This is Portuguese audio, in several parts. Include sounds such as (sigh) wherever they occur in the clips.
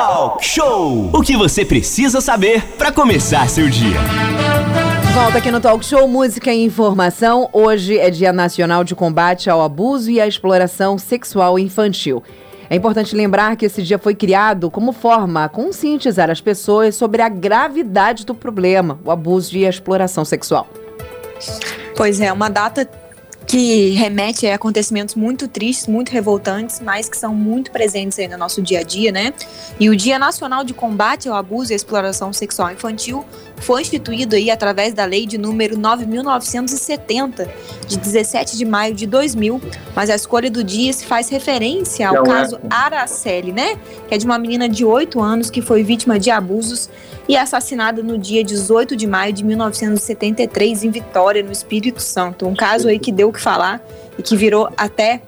Talk Show! O que você precisa saber para começar seu dia. Volta aqui no Talk Show Música e Informação. Hoje é Dia Nacional de Combate ao Abuso e à Exploração Sexual Infantil. É importante lembrar que esse dia foi criado como forma a conscientizar as pessoas sobre a gravidade do problema, o abuso e a exploração sexual. Pois é, uma data que remete a acontecimentos muito tristes, muito revoltantes, mas que são muito presentes aí no nosso dia a dia, né? E o Dia Nacional de Combate ao Abuso e à Exploração Sexual Infantil foi instituído aí através da lei de número 9970, de 17 de maio de 2000, mas a escolha do dia se faz referência ao Não é. caso. Araceli, né? Que é de uma menina de 8 anos que foi vítima de abusos e assassinada no dia 18 de maio de 1973 em Vitória, no Espírito Santo. Um caso aí que deu que falar e que virou até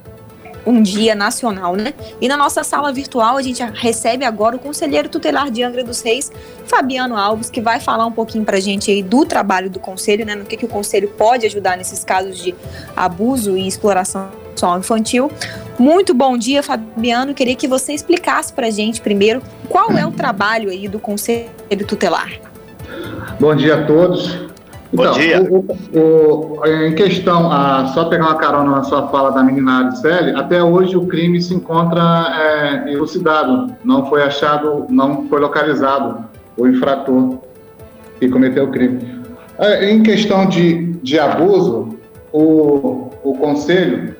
um dia nacional, né? E na nossa sala virtual a gente recebe agora o conselheiro tutelar de Angra dos Reis, Fabiano Alves, que vai falar um pouquinho pra gente aí do trabalho do conselho, né? No que, que o conselho pode ajudar nesses casos de abuso e exploração sexual infantil. Muito bom dia, Fabiano. Queria que você explicasse pra gente primeiro qual é o trabalho aí do conselho tutelar. Bom dia a todos. Bom então, dia. O, o, em questão, a, só pegar uma carona na sua fala da menina Aricele, até hoje o crime se encontra é, elucidado, não foi achado, não foi localizado o infrator que cometeu o crime. É, em questão de, de abuso, o, o conselho,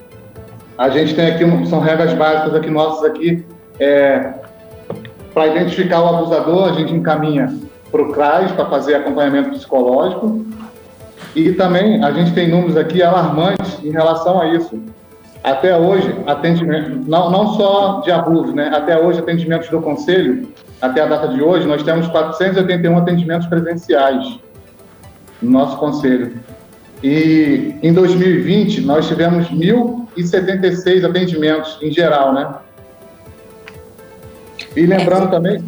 a gente tem aqui, são regras básicas aqui nossas aqui, é, para identificar o abusador, a gente encaminha para o CRAS para fazer acompanhamento psicológico. E também a gente tem números aqui alarmantes em relação a isso. Até hoje, atendimento, não, não só de abuso, né? Até hoje, atendimentos do Conselho, até a data de hoje, nós temos 481 atendimentos presenciais no nosso Conselho. E em 2020, nós tivemos 1.076 atendimentos em geral, né? E lembrando também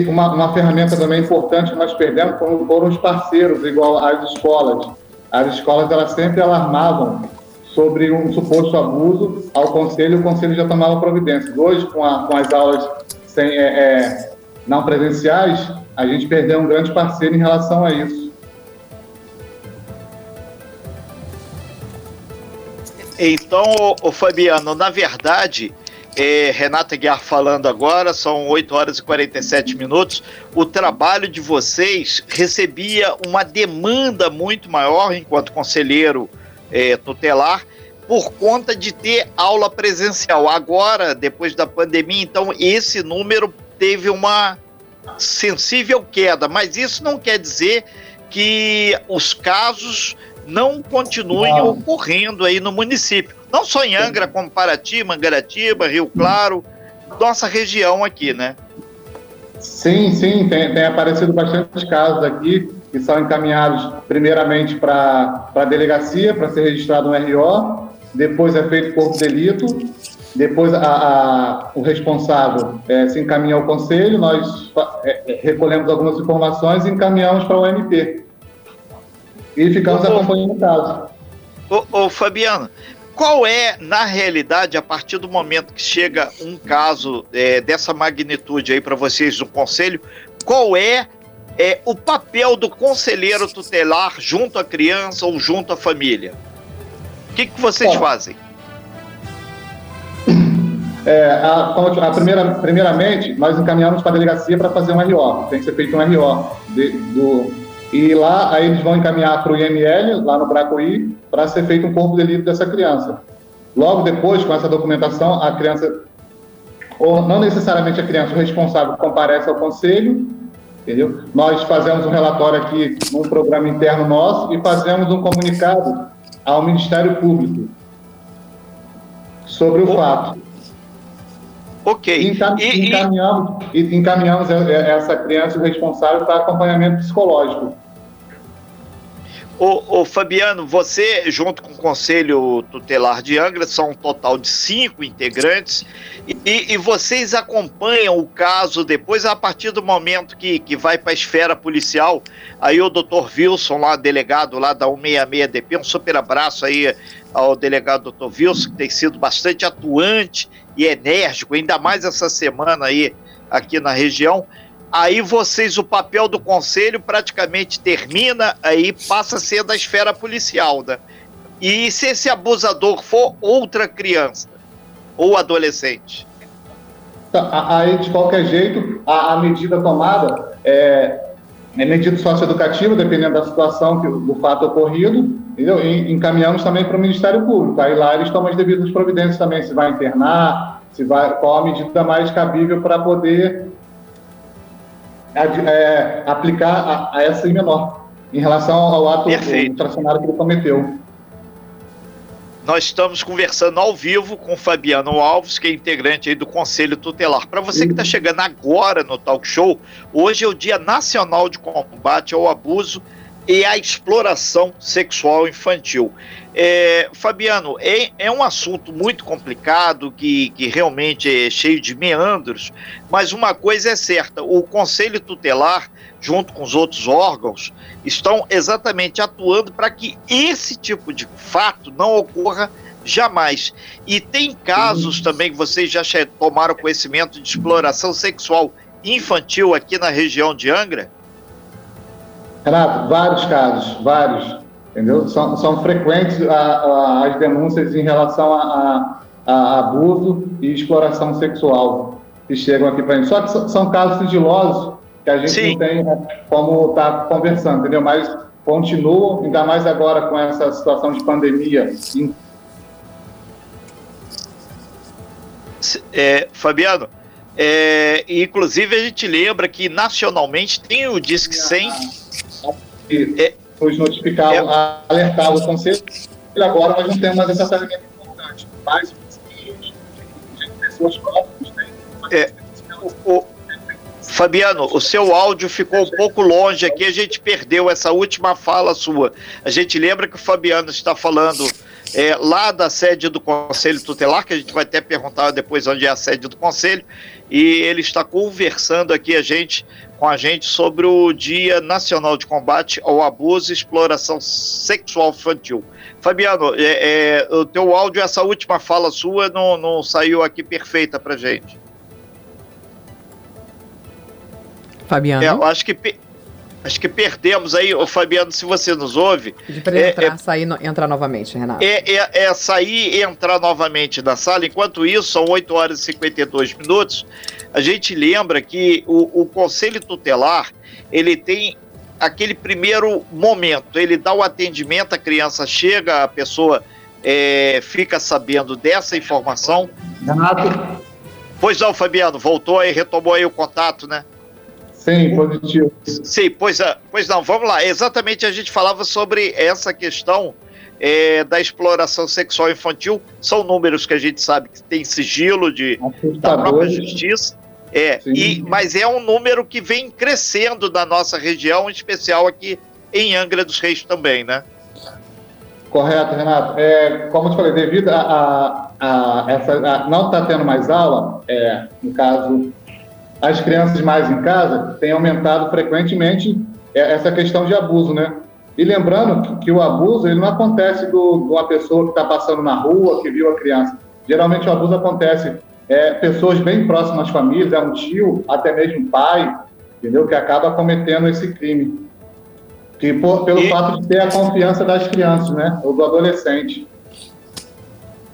que uma, uma ferramenta também importante que nós perdemos foram, foram os parceiros, igual às escolas. As escolas elas sempre alarmavam sobre um suposto abuso ao conselho, o conselho já tomava providências. Hoje, com, a, com as aulas sem, é, é, não presenciais, a gente perdeu um grande parceiro em relação a isso. Então, o Fabiano, na verdade, é, Renata Guiar falando agora, são 8 horas e 47 minutos. O trabalho de vocês recebia uma demanda muito maior enquanto conselheiro é, tutelar por conta de ter aula presencial. Agora, depois da pandemia, então esse número teve uma sensível queda, mas isso não quer dizer que os casos não continuem não. ocorrendo aí no município. Não só em Angra, como Paraty, Mangaratiba, Rio Claro, nossa região aqui, né? Sim, sim, tem, tem aparecido bastante casos aqui que são encaminhados primeiramente para a delegacia, para ser registrado no RO, depois é feito corpo de delito, depois a, a, o responsável é, se encaminha ao conselho, nós é, é recolhemos algumas informações e encaminhamos para o MP. E ficamos ô, acompanhando o caso. Ô, ô, Fabiano, qual é, na realidade, a partir do momento que chega um caso é, dessa magnitude aí para vocês do conselho, qual é, é o papel do conselheiro tutelar junto à criança ou junto à família? O que, que vocês Bom, fazem? É, a, a primeira, primeiramente, nós encaminhamos para a delegacia para fazer um RO. Tem que ser feito um RO de, do, e lá, aí eles vão encaminhar para o IML, lá no Bracoí, para ser feito um corpo de delito dessa criança. Logo depois, com essa documentação, a criança, ou não necessariamente a criança, o responsável comparece ao conselho, entendeu? Nós fazemos um relatório aqui num programa interno nosso e fazemos um comunicado ao Ministério Público sobre o fato. Ok. Encam e, encaminhamos, e... encaminhamos essa criança o responsável para acompanhamento psicológico. Ô, ô, Fabiano, você, junto com o Conselho Tutelar de Angra, são um total de cinco integrantes, e, e vocês acompanham o caso depois, a partir do momento que, que vai para a esfera policial. Aí o doutor Wilson, lá, delegado lá da 166DP, um super abraço aí ao delegado doutor Wilson, que tem sido bastante atuante e enérgico, ainda mais essa semana aí aqui na região. Aí vocês, o papel do conselho praticamente termina, aí passa a ser da esfera policial, né? E se esse abusador for outra criança ou adolescente? Tá, aí, de qualquer jeito, a, a medida tomada é, é medida socioeducativa, dependendo da situação, que, do fato ocorrido, entendeu? E encaminhamos também para o Ministério Público. Aí lá eles tomam as devidas providências também, se vai internar, se vai, qual a medida mais cabível para poder é, aplicar a, a essa menor, em relação ao ato infracionário que ele cometeu. Nós estamos conversando ao vivo com Fabiano Alves, que é integrante do Conselho Tutelar. Para você que está chegando agora no Talk Show, hoje é o Dia Nacional de Combate ao Abuso e à Exploração Sexual Infantil. É, Fabiano, é, é, um assunto muito complicado, que, que realmente é cheio de meandros, mas uma coisa é certa: o Conselho Tutelar junto com os outros órgãos, estão exatamente atuando para que esse tipo de fato não ocorra jamais. E tem casos também que vocês já tomaram conhecimento de exploração sexual infantil aqui na região de Angra? Renato, vários casos, vários. Entendeu? São, são frequentes a, a, as denúncias em relação a, a, abuso e exploração sexual que chegam aqui para a gente. Só que são casos sigilosos que a gente Sim. não tem né, como estar tá conversando, entendeu? Mas continuo, ainda mais agora com essa situação de pandemia. É, Fabiano, é, inclusive a gente lembra que nacionalmente tem o Disque 100. É, foi notificar, é, alertar o conselho, e agora nós não temos mais essa ferramenta importante. Mais pessoas próximas, né? É, o, Fabiano, o seu áudio ficou um pouco longe aqui, a gente perdeu essa última fala sua. A gente lembra que o Fabiano está falando é, lá da sede do Conselho Tutelar, que a gente vai até perguntar depois onde é a sede do Conselho, e ele está conversando aqui a gente, com a gente sobre o Dia Nacional de Combate ao Abuso e Exploração Sexual Infantil. Fabiano, é, é, o teu áudio, essa última fala sua, não, não saiu aqui perfeita para gente. Fabiano? É, eu acho que acho que perdemos aí, o Fabiano, se você nos ouve. Pedir para ele é, entrar, é, sair, no, entrar novamente, Renato. É, é, é, sair e entrar novamente na sala. Enquanto isso, são 8 horas e 52 minutos. A gente lembra que o, o Conselho Tutelar, ele tem aquele primeiro momento, ele dá o atendimento, a criança chega, a pessoa é, fica sabendo dessa informação. Renato. Pois não, Fabiano, voltou aí, retomou aí o contato, né? Sim, positivo. Sim, pois, é, pois não, vamos lá. Exatamente a gente falava sobre essa questão é, da exploração sexual infantil. São números que a gente sabe que tem sigilo de, da própria justiça. É, e, mas é um número que vem crescendo na nossa região, em especial aqui em Angra dos Reis também, né? Correto, Renato. É, como eu te falei, devido a, a, a essa. A, não está tendo mais aula, é, no caso as crianças mais em casa têm aumentado frequentemente essa questão de abuso, né? E lembrando que, que o abuso ele não acontece do, de uma pessoa que está passando na rua, que viu a criança. Geralmente o abuso acontece é, pessoas bem próximas às famílias, é um tio, até mesmo pai, entendeu? Que acaba cometendo esse crime. Que por, pelo e... fato de ter a confiança das crianças, né? Ou do adolescente.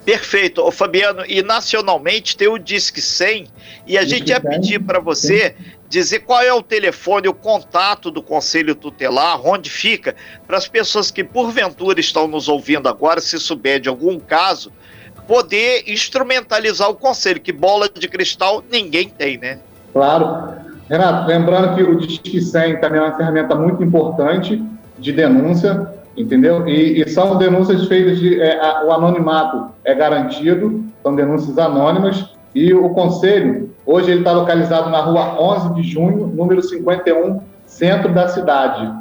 Perfeito, Ô, Fabiano, e nacionalmente tem o Disque 100, e a gente ia pedir para você dizer qual é o telefone, o contato do Conselho Tutelar, onde fica, para as pessoas que porventura estão nos ouvindo agora, se souber de algum caso, poder instrumentalizar o Conselho, que bola de cristal ninguém tem, né? Claro. Renato, lembrando que o Disque 100 também é uma ferramenta muito importante de denúncia, entendeu? E, e são denúncias feitas de é, a, o anonimato é garantido, são denúncias anônimas e o conselho hoje ele está localizado na rua 11 de junho, número 51, centro da cidade.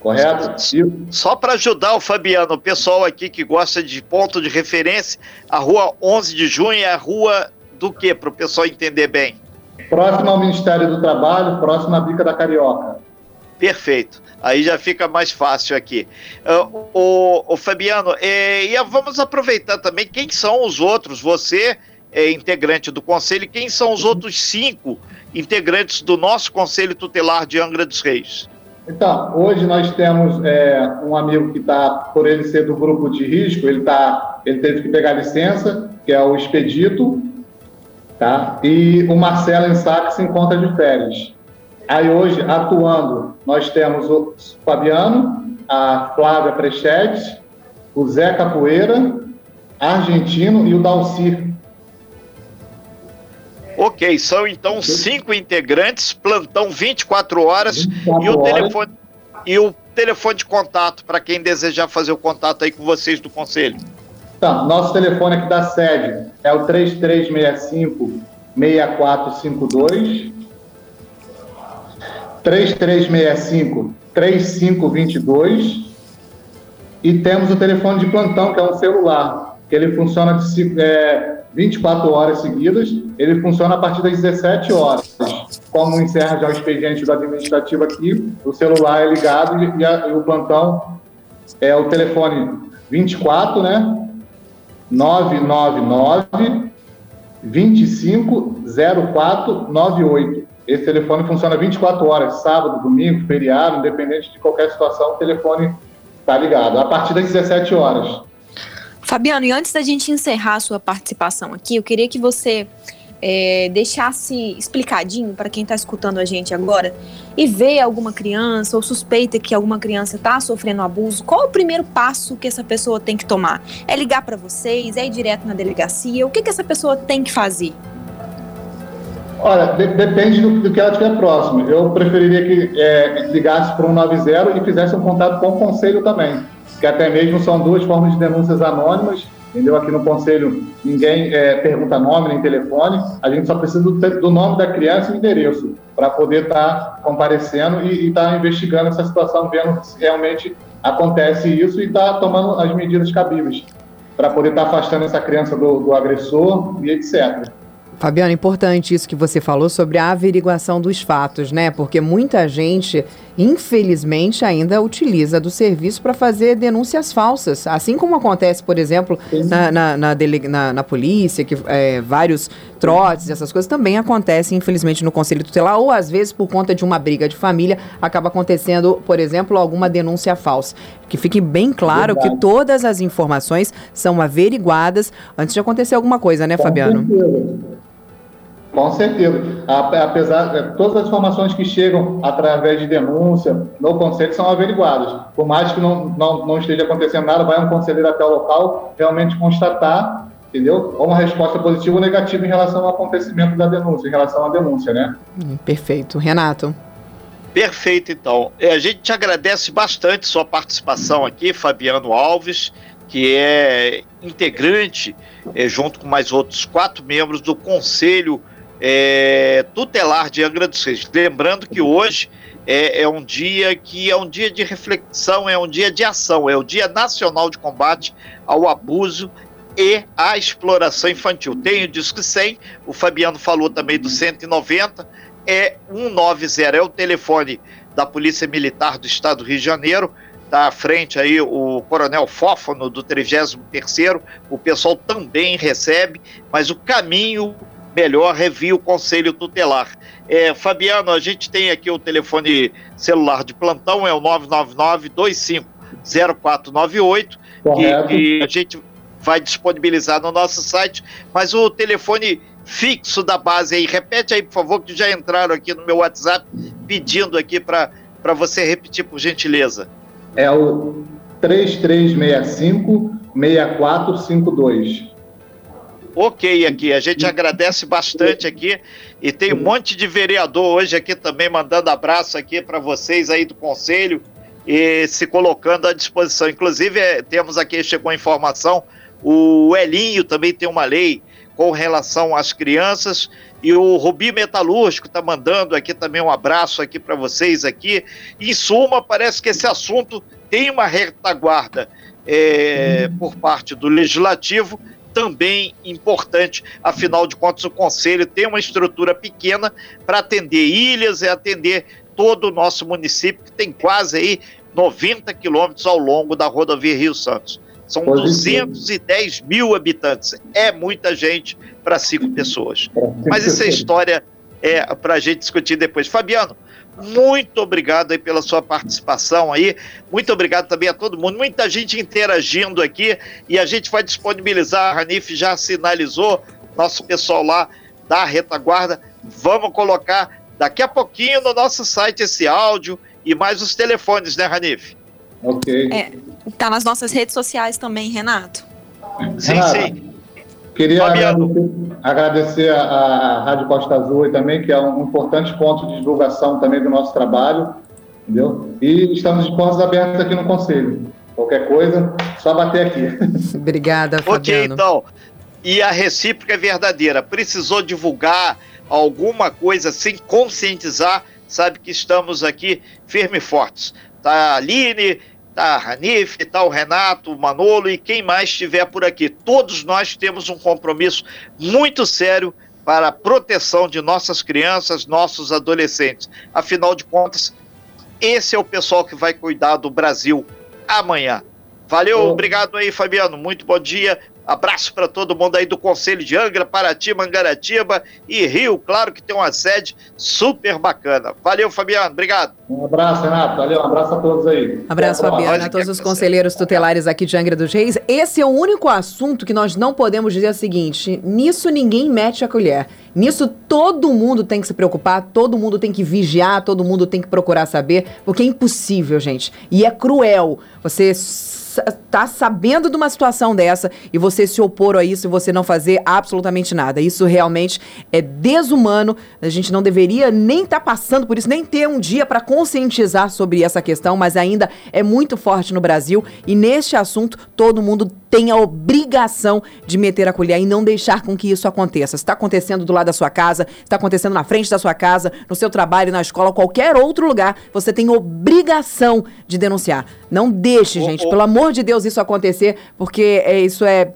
Correto? Só para ajudar o Fabiano, o pessoal aqui que gosta de ponto de referência, a rua 11 de junho é a rua do que, para o pessoal entender bem? Próximo ao Ministério do Trabalho, próximo à Bica da Carioca. Perfeito. Aí já fica mais fácil aqui. Uh, o, o, Fabiano, é, e vamos aproveitar também quem são os outros, você é integrante do conselho. Quem são os outros cinco integrantes do nosso conselho tutelar de Angra dos Reis? Então, hoje nós temos é, um amigo que está, por ele ser do grupo de risco, ele, tá, ele teve que pegar licença, que é o Expedito, tá? e o Marcelo Ensá, se encontra de férias. Aí hoje, atuando, nós temos o Fabiano, a Flávia Prechetes, o Zé Capoeira, Argentino e o Dalcir. Ok, são então cinco integrantes, plantão 24 horas 24 e o horas. telefone e o telefone de contato para quem desejar fazer o contato aí com vocês do conselho. Então, nosso telefone aqui da sede é o 3365 6452 3365 3522 e temos o telefone de plantão, que é um celular, que ele funciona de é, 24 horas seguidas, ele funciona a partir das 17 horas. Como encerra já o expediente do administrativo aqui, o celular é ligado e, a, e o plantão é o telefone 24, né? 999 250498. Esse telefone funciona 24 horas, sábado, domingo, feriado, independente de qualquer situação, o telefone está ligado. A partir das 17 horas. Fabiano, e antes da gente encerrar a sua participação aqui, eu queria que você é, deixasse explicadinho para quem está escutando a gente agora e vê alguma criança ou suspeita que alguma criança está sofrendo abuso, qual o primeiro passo que essa pessoa tem que tomar? É ligar para vocês? É ir direto na delegacia? O que, que essa pessoa tem que fazer? Olha, de, depende do, do, que ela tiver próximo. Eu preferiria que é, ligasse para o 190 e fizesse um contato com o conselho também, que até mesmo são duas formas de denúncias anônimas, entendeu? Aqui no conselho ninguém é, pergunta nome nem telefone, a gente só precisa do, do nome da criança e endereço para poder estar tá comparecendo e estar tá investigando essa situação, vendo se realmente acontece isso e estar tá tomando as medidas cabíveis para poder estar tá afastando essa criança do, do agressor e etc. Fabiana, importante isso que você falou sobre a averiguação dos fatos, né? Porque muita gente, infelizmente, ainda utiliza do serviço para fazer denúncias falsas. Assim como acontece, por exemplo, na, na, na, na, na polícia, que é, vários trotes, essas coisas também acontecem, infelizmente, no Conselho Tutelar, ou às vezes por conta de uma briga de família, acaba acontecendo, por exemplo, alguma denúncia falsa. Que fique bem claro Verdade. que todas as informações são averiguadas antes de acontecer alguma coisa, né, Fabiano? Com certeza. Apesar, é, todas as informações que chegam através de denúncia no conselho são averiguadas. Por mais que não, não, não esteja acontecendo nada, vai um conselheiro até o local realmente constatar, entendeu? Ou uma resposta positiva ou negativa em relação ao acontecimento da denúncia, em relação à denúncia, né? Hum, perfeito. Renato. Perfeito, então. É, a gente te agradece bastante sua participação aqui, Fabiano Alves, que é integrante, é, junto com mais outros quatro membros do Conselho é, tutelar de Angra dos Reis. Lembrando que hoje é, é, um dia que é um dia de reflexão, é um dia de ação, é o Dia Nacional de Combate ao Abuso e à Exploração Infantil. Tem o Disque 100, o Fabiano falou também do 190, é 190, é o telefone da Polícia Militar do Estado do Rio de Janeiro, está à frente aí o Coronel Fófono do 33º, o pessoal também recebe, mas o caminho melhor revia o conselho tutelar. É, Fabiano, a gente tem aqui o telefone celular de plantão, é o 999-250498, que, que a gente vai disponibilizar no nosso site, mas o telefone fixo da base aí, repete aí, por favor, que já entraram aqui no meu WhatsApp pedindo aqui para você repetir, por gentileza. É o 3365 6452 ok aqui. A gente agradece bastante aqui e tem um monte de vereador hoje aqui também mandando abraço aqui para vocês aí do conselho e se colocando à disposição. Inclusive, é, temos aqui, chegou a informação, o Elinho também tem uma lei com relação às crianças e o Rubi Metalúrgico está mandando aqui também um abraço aqui para vocês aqui. Em suma, parece que esse assunto tem uma retaguarda é, por parte do Legislativo também importante, afinal de contas, o Conselho tem uma estrutura pequena para atender ilhas e atender todo o nosso município, que tem quase aí 90 quilômetros ao longo da rodovia Rio Santos. São Positivo. 210 mil habitantes. É muita gente para cinco pessoas. Mas isso é história é, para a gente discutir depois. Fabiano, muito obrigado aí pela sua participação aí. Muito obrigado também a todo mundo. Muita gente interagindo aqui e a gente vai disponibilizar. A Ranif já sinalizou, nosso pessoal lá da retaguarda. Vamos colocar daqui a pouquinho no nosso site esse áudio e mais os telefones, né, Ranif? Ok. É, tá nas nossas redes sociais também, Renato. Sim, sim. Queria agradecer, agradecer a, a, Rádio Costa Azul também, que é um importante ponto de divulgação também do nosso trabalho, entendeu? E estamos de portas abertas aqui no Conselho. Qualquer coisa, só bater aqui. (laughs) Obrigada, Fabiano. Ok, então. E a recíproca é verdadeira. Precisou divulgar alguma coisa assim, conscientizar, sabe que estamos aqui firme e fortes. Tá a Aline, tá a Hanif, tá o Renato, o Manolo e quem mais estiver por aqui. Todos nós temos um compromisso muito sério para a proteção de nossas crianças, nossos adolescentes. Afinal de contas, esse é o pessoal que vai cuidar do Brasil amanhã. Valeu, obrigado aí, Fabiano. Muito bom dia. Abraço para todo mundo aí do Conselho de Angra, Paraty, Mangaratiba e Rio, claro que tem uma sede super bacana. Valeu, Fabiano, obrigado. Um abraço, Renato. Valeu, um abraço a todos aí. Abraço, Fabiano, a todos os conselheiros tutelares aqui de Angra dos Reis. Esse é o único assunto que nós não podemos dizer o seguinte: nisso ninguém mete a colher. Nisso todo mundo tem que se preocupar, todo mundo tem que vigiar, todo mundo tem que procurar saber, porque é impossível, gente. E é cruel você tá sabendo de uma situação dessa e você se opor a isso e você não fazer absolutamente nada. Isso realmente é desumano. A gente não deveria nem estar tá passando por isso, nem ter um dia para conscientizar sobre essa questão, mas ainda é muito forte no Brasil e neste assunto todo mundo tem a obrigação de meter a colher e não deixar com que isso aconteça. Está acontecendo do lado da sua casa, está acontecendo na frente da sua casa, no seu trabalho, na escola, qualquer outro lugar, você tem obrigação de denunciar. Não deixe, gente, pelo amor amor de Deus, isso acontecer, porque é, isso é,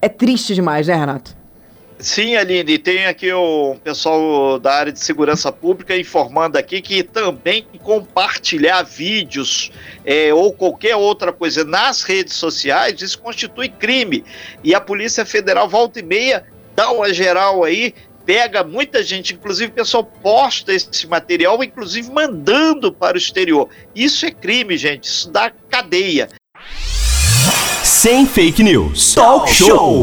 é triste demais, né, Renato? Sim, Aline, tem aqui o pessoal da área de segurança pública informando aqui que também compartilhar vídeos é, ou qualquer outra coisa nas redes sociais, isso constitui crime. E a Polícia Federal volta e meia dá uma geral aí, pega muita gente, inclusive o pessoal posta esse material, inclusive mandando para o exterior. Isso é crime, gente, isso dá cadeia. Sem fake news. Talk show.